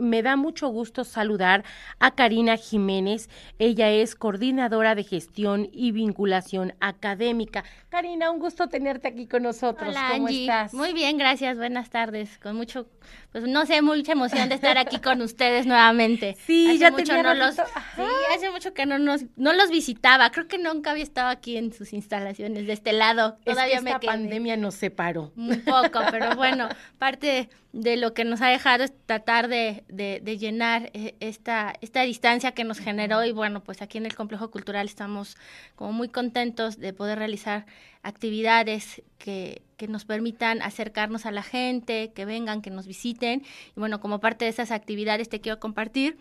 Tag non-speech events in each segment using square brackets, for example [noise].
me da mucho gusto saludar a Karina Jiménez. Ella es coordinadora de gestión y vinculación académica. Karina, un gusto tenerte aquí con nosotros. Hola, ¿Cómo estás? Muy bien, gracias. Buenas tardes. Con mucho, pues no sé, mucha emoción de estar aquí con ustedes nuevamente. [laughs] Sí, hace ya mucho no los, sí, hace mucho que no nos, no los visitaba. Creo que nunca había estado aquí en sus instalaciones de este lado. Todavía es que esta pandemia nos separó. Un poco, pero bueno, [laughs] parte de lo que nos ha dejado es tratar de, de, llenar eh, esta, esta distancia que nos generó y bueno, pues aquí en el Complejo Cultural estamos como muy contentos de poder realizar actividades que, que nos permitan acercarnos a la gente, que vengan, que nos visiten. Y bueno, como parte de esas actividades te quiero compartir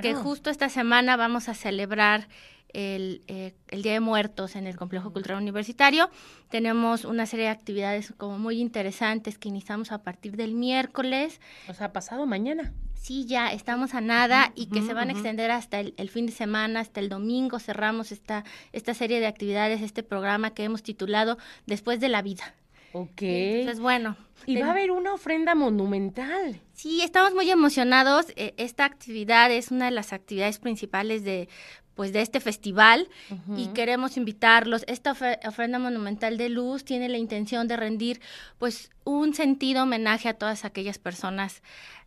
que justo esta semana vamos a celebrar el, eh, el, Día de Muertos en el Complejo Cultural Universitario. Tenemos una serie de actividades como muy interesantes que iniciamos a partir del miércoles. O sea, pasado mañana. Sí, ya estamos a nada y que se van a extender hasta el, el, fin de semana, hasta el domingo. Cerramos esta, esta serie de actividades, este programa que hemos titulado Después de la vida. Ok. Entonces, bueno. Y va a haber una ofrenda monumental. Sí, estamos muy emocionados. E, esta actividad es una de las actividades principales de pues de este festival y queremos invitarlos. Esta ofrenda monumental de luz tiene la intención de rendir pues un sentido homenaje a todas aquellas personas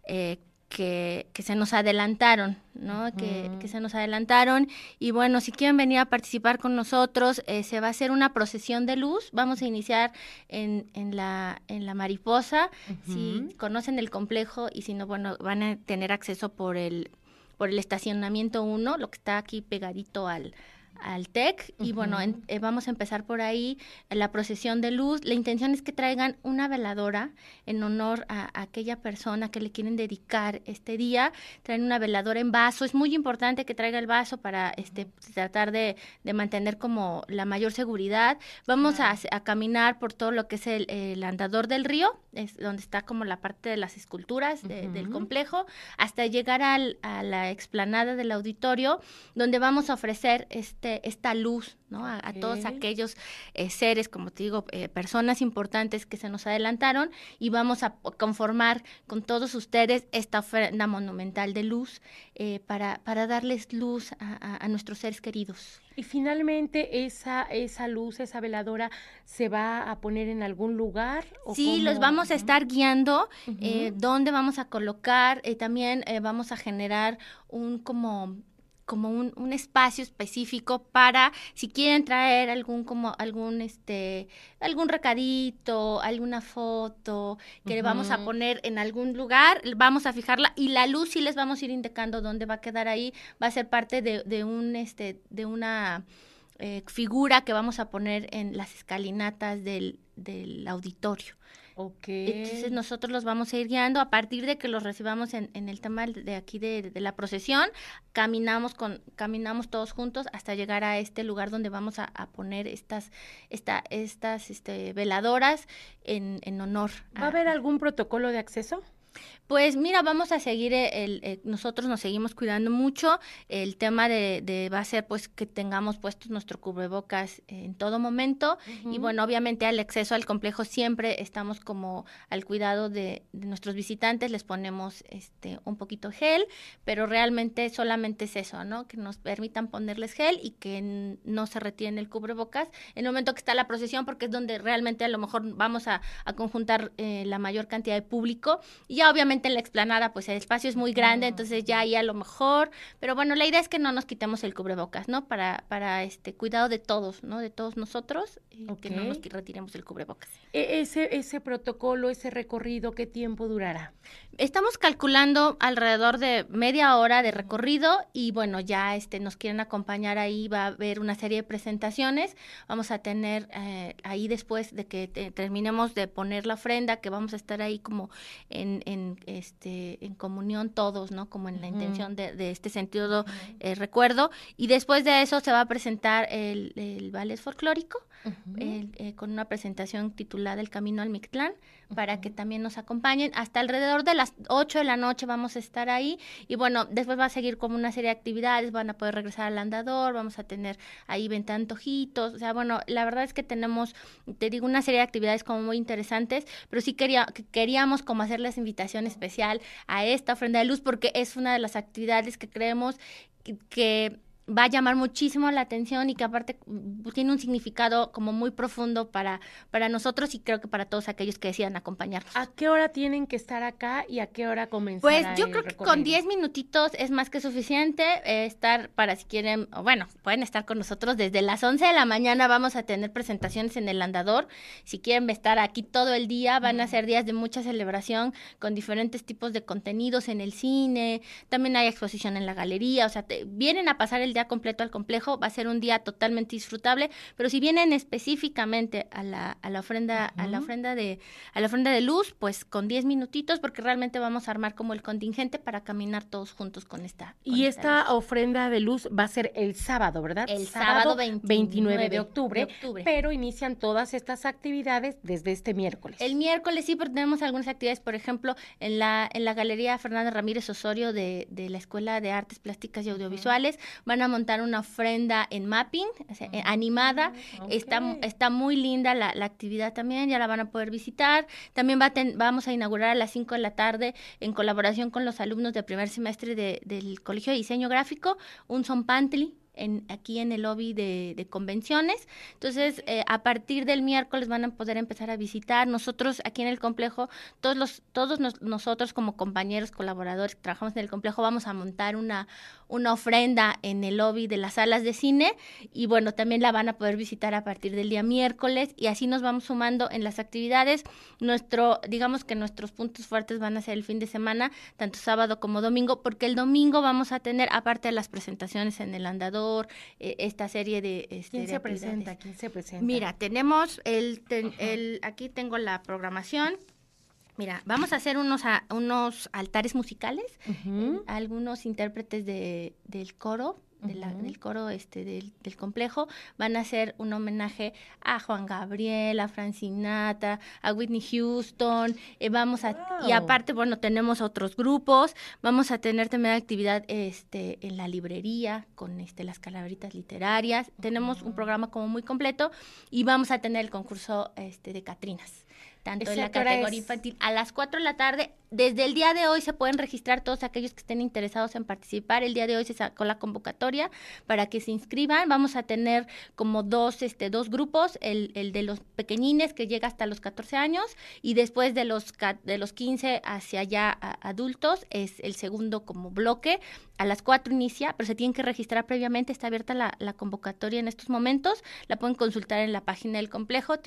eh, que, que, se nos adelantaron, ¿no? que, que, se nos adelantaron. Y bueno, si quieren venir a participar con nosotros, eh, se va a hacer una procesión de luz. Vamos a iniciar en, en, la, en la mariposa. Si conocen el complejo y si no, bueno, van a tener acceso por el por el estacionamiento 1, lo que está aquí pegadito al, al TEC y bueno, eh, vamos a empezar por ahí, la procesión de luz. La intención es que traigan una veladora en honor a, aquella persona que le quieren dedicar este día. Traen una veladora en vaso. Es muy importante que traiga el vaso para este, tratar de, de mantener como la mayor seguridad. Vamos a, a, caminar por todo lo que es el, el, andador del río, es donde está como la parte de las esculturas del complejo, hasta llegar al, a la explanada del auditorio, donde vamos a ofrecer este este, esta luz, ¿no? A, todos aquellos eh, seres, como te digo, eh, personas importantes que se nos adelantaron y vamos a conformar con todos ustedes esta ofrenda monumental de luz eh, para, para darles luz a, nuestros seres queridos. Y finalmente esa, esa luz, esa veladora, ¿se va a poner en algún lugar? sí, los vamos a estar guiando, dónde vamos a colocar, también vamos a generar un como como un, un, espacio específico para si quieren traer algún como algún este algún recadito alguna foto que le vamos a poner en algún lugar vamos a fijarla y la luz sí les vamos a ir indicando dónde va a quedar ahí. Va a ser parte de, de un este de una eh, figura que vamos a poner en las escalinatas del, del auditorio entonces nosotros los vamos a ir guiando a partir de que los recibamos en, en el tema de aquí de, de, la procesión, caminamos con, caminamos todos juntos hasta llegar a este lugar donde vamos a, a poner estas, esta, estas este, veladoras en, en honor. ¿Va a haber algún protocolo de acceso? Pues mira, vamos a seguir, eh, el, nosotros nos seguimos cuidando mucho. El tema de, de, va a ser pues que tengamos puestos nuestro cubrebocas en todo momento. Y bueno, obviamente al acceso al complejo siempre estamos como al cuidado de, de, nuestros visitantes, les ponemos este un poquito gel, pero realmente solamente es eso, ¿no? Que nos permitan ponerles gel y que no se retiene el cubrebocas en el momento que está la procesión, porque es donde realmente a lo mejor vamos a, a conjuntar eh, la mayor cantidad de público. Y ya obviamente en la explanada pues el espacio es muy grande, entonces ya ahí a lo mejor, pero bueno, la idea es que no nos quitemos el cubrebocas, ¿no? Para, para este cuidado de todos, ¿no? De todos nosotros, y que no nos retiremos el cubrebocas. E, ese, ese protocolo, ese recorrido, ¿qué tiempo durará? Estamos calculando alrededor de media hora de recorrido y bueno, ya este nos quieren acompañar ahí, va a haber una serie de presentaciones, vamos a tener eh, ahí después de que terminemos de poner la ofrenda, que vamos a estar ahí como en, en este, en comunión todos, ¿no? Como en la intención de, de, este sentido eh, recuerdo. Y después de eso se va a presentar el, el ballet folclórico eh, con una presentación titulada El Camino al Mictlán, para que también nos acompañen. Hasta alrededor de las 8 de la noche vamos a estar ahí. Y bueno, después va a seguir como una serie de actividades, van a poder regresar al andador, vamos a tener ahí venta antojitos, o sea, bueno, la verdad es que tenemos, te digo, una serie de actividades como muy interesantes, pero sí quería, queríamos como hacerles invitación especial a esta ofrenda de luz porque es una de las actividades que creemos que va a llamar muchísimo la atención y que aparte mm, tiene un significado como muy profundo para, para nosotros y creo que para todos aquellos que decidan acompañarnos. ¿A qué hora tienen que estar acá y a qué hora comenzar? Pues yo creo que con 10 minutitos es más que suficiente eh, estar para si quieren, bueno, pueden estar con nosotros desde las 11 de la mañana vamos a tener presentaciones en el andador. Si quieren estar aquí todo el día, van a ser días de mucha celebración con diferentes tipos de contenidos en el cine, también hay exposición en la galería, o sea, vienen a pasar el día completo al complejo, va a ser un día totalmente disfrutable, pero si vienen específicamente a la, a la ofrenda, a la ofrenda de, a la ofrenda de luz, pues con 10 minutitos, porque realmente vamos a armar como el contingente para caminar todos juntos con esta. y esta, ofrenda de luz va a ser el sábado, ¿verdad? El sábado, 29, de, octubre, pero inician todas estas actividades desde este miércoles. El miércoles sí, porque tenemos algunas actividades, por ejemplo, en la, en la Galería Fernanda Ramírez Osorio de, de la Escuela de Artes Plásticas y Audiovisuales, van a montar una ofrenda en mapping, eh, animada. Ah, está, está muy linda la, la, actividad también, ya la van a poder visitar. También va vamos a inaugurar a las 5 de la tarde, en colaboración con los alumnos del primer semestre de, del Colegio de Diseño Gráfico, un son pantry en, aquí en el lobby de, convenciones. Entonces, eh, a partir del miércoles van a poder empezar a visitar. Nosotros aquí en el complejo, todos, los, todos nosotros como compañeros, colaboradores que trabajamos en el complejo, vamos a montar una, una ofrenda en el lobby de las salas de cine y bueno, también la van a poder visitar a partir del día miércoles y así nos vamos sumando en las actividades. Nuestro, digamos que nuestros puntos fuertes van a ser el fin de semana, tanto sábado como domingo, porque el domingo vamos a tener, aparte de las presentaciones en el andador, eh, esta serie de... Este, ¿Quién se presenta? ¿Quién se presenta? Mira, tenemos el, el, aquí tengo la programación. Mira, vamos a hacer unos, unos altares musicales, eh, algunos intérpretes de, del coro del coro este del, del, complejo van a hacer un homenaje a Juan Gabriel, a Francinata, a Whitney Houston, eh, vamos a y aparte bueno tenemos otros grupos, vamos a tener también actividad este en la librería con este las calaveritas literarias, tenemos un programa como muy completo y vamos a tener el concurso este de Catrinas tanto en la categoría infantil a las 4 de la tarde desde el día de hoy se pueden registrar todos aquellos que estén interesados en participar. El día de hoy se sacó la convocatoria para que se inscriban. Vamos a tener como dos, este, dos grupos, el, el de los pequeñines que llega hasta los 14 años y después de los, de los 15 hacia allá adultos es el segundo como bloque. A las 4 inicia, pero se tienen que registrar previamente. Está abierta la, la convocatoria en estos momentos. La pueden consultar en la página del complejo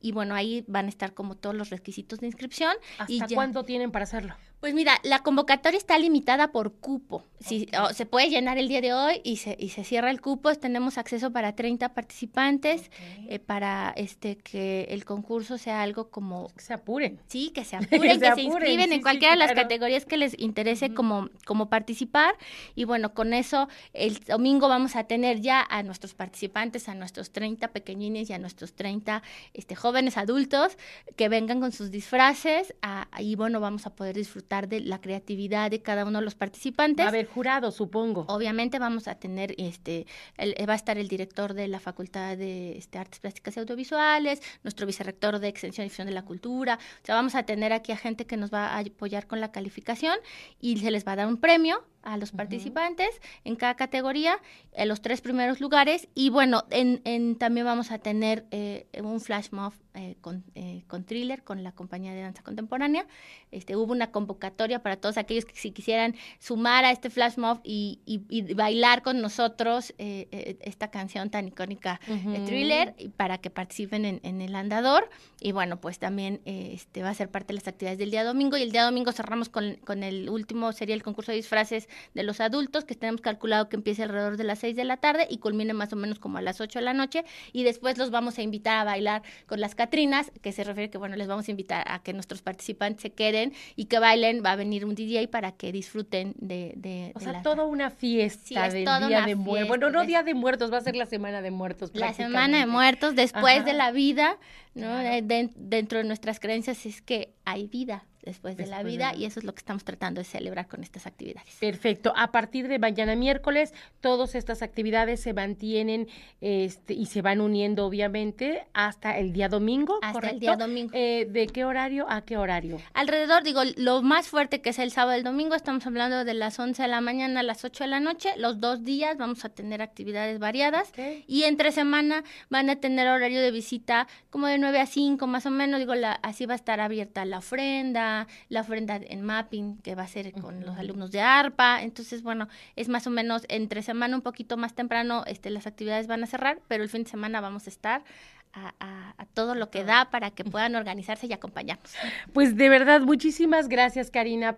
y bueno, ahí van a estar como todos los requisitos de inscripción. ¿Hasta y cuánto tienen para hacerlo? Pues mira, la convocatoria está limitada por cupo. Si, se puede llenar el día de hoy y se, y se cierra el cupo. Tenemos acceso para 30 participantes eh, para este que el concurso sea algo como... Que se apuren. Sí, que se [laughs] apuren, que, se, inscriben en cualquiera de las categorías que les interese como, como participar. Y bueno, con eso el domingo vamos a tener ya a nuestros participantes, a nuestros 30 pequeñines y a nuestros 30 este, jóvenes adultos que vengan con sus disfraces. y bueno, vamos a poder disfrutar de la creatividad de cada uno de los participantes. Va a haber jurado, supongo. Obviamente vamos a tener, este, va a estar el director de la Facultad de este, Artes Plásticas y Audiovisuales, nuestro vicerrector de Extensión y Difusión de la Cultura. O sea, vamos a tener aquí a gente que nos va a apoyar con la calificación y se les va a dar un premio a los participantes en cada categoría, en los tres primeros lugares. Y bueno, en, en también vamos a tener eh, un flash mob eh, con, eh, con thriller, con la compañía de danza contemporánea. Este, hubo una convocatoria para todos aquellos que si quisieran sumar a este flash mob y, y, bailar con nosotros esta canción tan icónica de thriller para que participen en, en, el andador. Y bueno, pues también este, va a ser parte de las actividades del día domingo. Y el día domingo cerramos con, con el último, sería el concurso de disfraces de los adultos, que tenemos calculado que empiece alrededor de las 6 de la tarde y culmine más o menos como a las 8 de la noche. Y después los vamos a invitar a bailar con las Catrinas, que se refiere que, bueno, les vamos a invitar a que nuestros participantes se queden y que bailen. Va a venir un DJ para que disfruten de. de o sea, toda una fiesta del Día de Muertos. Bueno, no Día de Muertos, va a ser la Semana de Muertos. La Semana de Muertos, después de la vida, ¿no? dentro de nuestras creencias es que hay vida después de la vida y eso es lo que estamos tratando de celebrar con estas actividades. Perfecto. A partir de mañana miércoles, todas estas actividades se mantienen este, y se van uniendo obviamente hasta el día domingo. Hasta el día domingo. Eh, ¿De qué horario a qué horario? Alrededor, digo, lo más fuerte que es el sábado y el domingo, estamos hablando de las 11 de la mañana a las 8 de la noche. Los dos días vamos a tener actividades variadas y entre semana van a tener horario de visita como de 9 a 5 más o menos. Digo, la, así va a estar abierta la ofrenda la ofrenda en mapping que va a ser con los alumnos de ARPA. Entonces, bueno, es más o menos entre semana un poquito más temprano, este, las actividades van a cerrar, pero el fin de semana vamos a estar a, a, todo lo que da para que puedan organizarse y acompañarnos. Pues de verdad, muchísimas gracias, Karina.